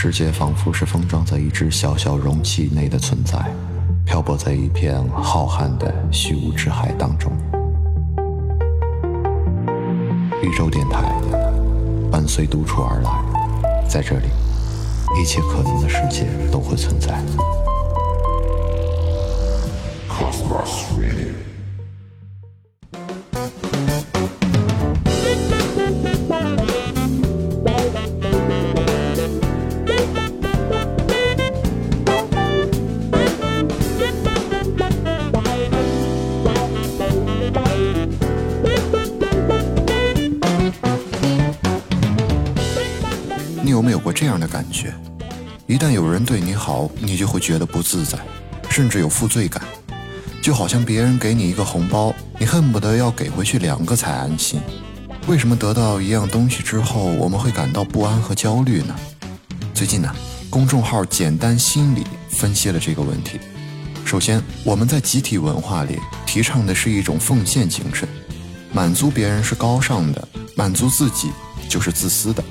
世界仿佛是封装在一只小小容器内的存在，漂泊在一片浩瀚的虚无之海当中。宇宙电台伴随独处而来，在这里，一切可能的世界都会存在。有没有过这样的感觉？一旦有人对你好，你就会觉得不自在，甚至有负罪感，就好像别人给你一个红包，你恨不得要给回去两个才安心。为什么得到一样东西之后，我们会感到不安和焦虑呢？最近呢，公众号“简单心理”分析了这个问题。首先，我们在集体文化里提倡的是一种奉献精神，满足别人是高尚的，满足自己就是自私的。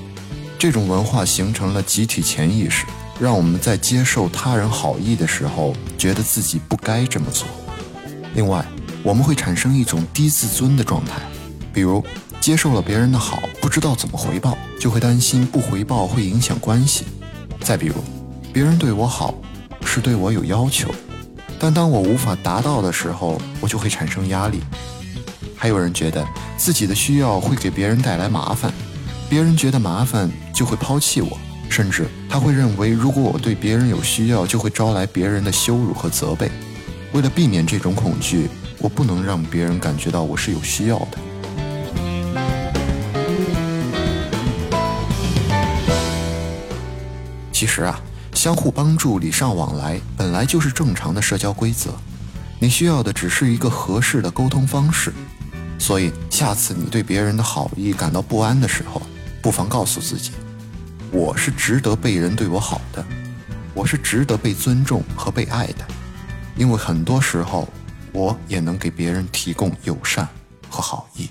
这种文化形成了集体潜意识，让我们在接受他人好意的时候，觉得自己不该这么做。另外，我们会产生一种低自尊的状态，比如接受了别人的好，不知道怎么回报，就会担心不回报会影响关系。再比如，别人对我好，是对我有要求，但当我无法达到的时候，我就会产生压力。还有人觉得自己的需要会给别人带来麻烦。别人觉得麻烦就会抛弃我，甚至他会认为，如果我对别人有需要，就会招来别人的羞辱和责备。为了避免这种恐惧，我不能让别人感觉到我是有需要的。其实啊，相互帮助、礼尚往来本来就是正常的社交规则。你需要的只是一个合适的沟通方式。所以，下次你对别人的好意感到不安的时候，不妨告诉自己：我是值得被人对我好的，我是值得被尊重和被爱的。因为很多时候，我也能给别人提供友善和好意。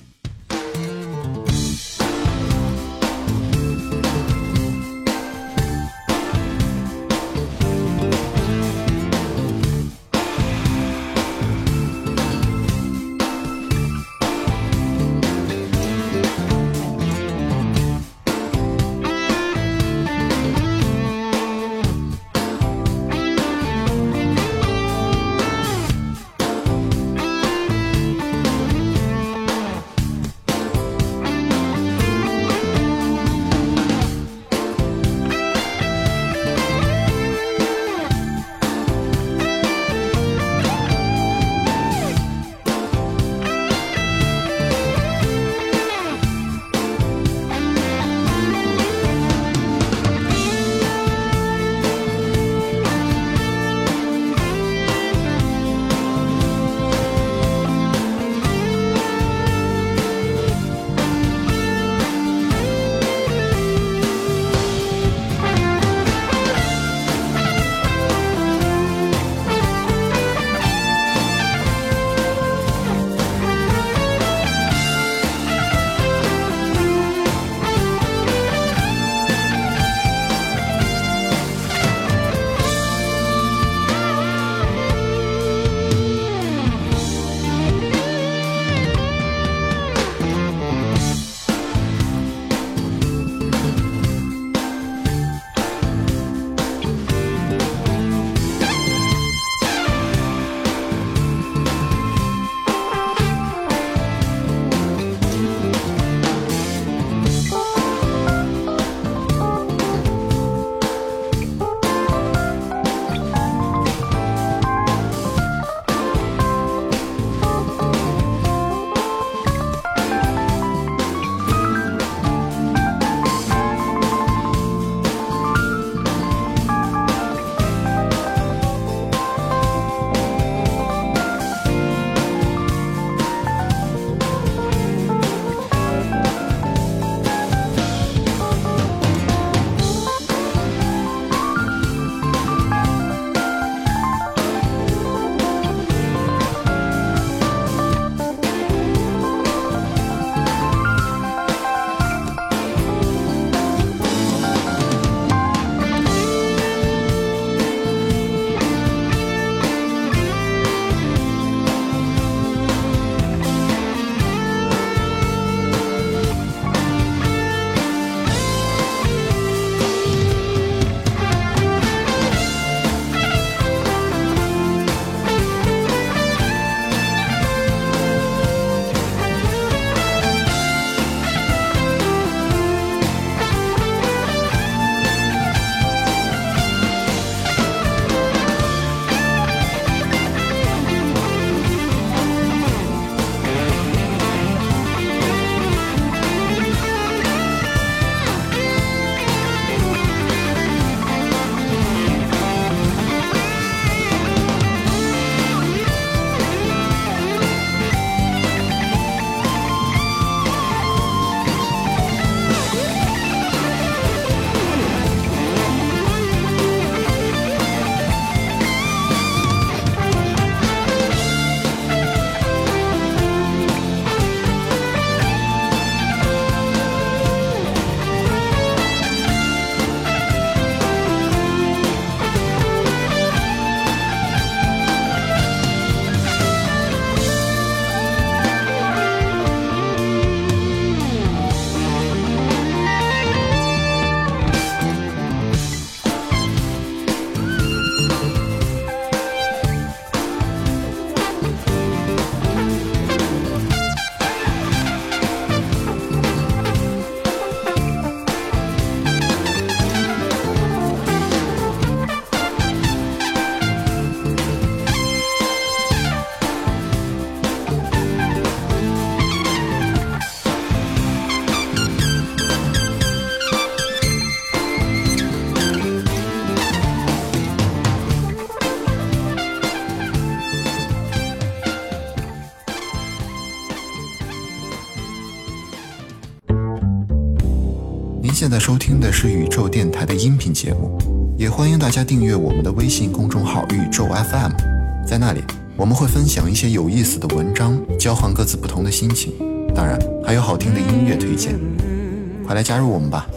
现在收听的是宇宙电台的音频节目，也欢迎大家订阅我们的微信公众号宇宙 FM，在那里我们会分享一些有意思的文章，交换各自不同的心情，当然还有好听的音乐推荐，快来加入我们吧。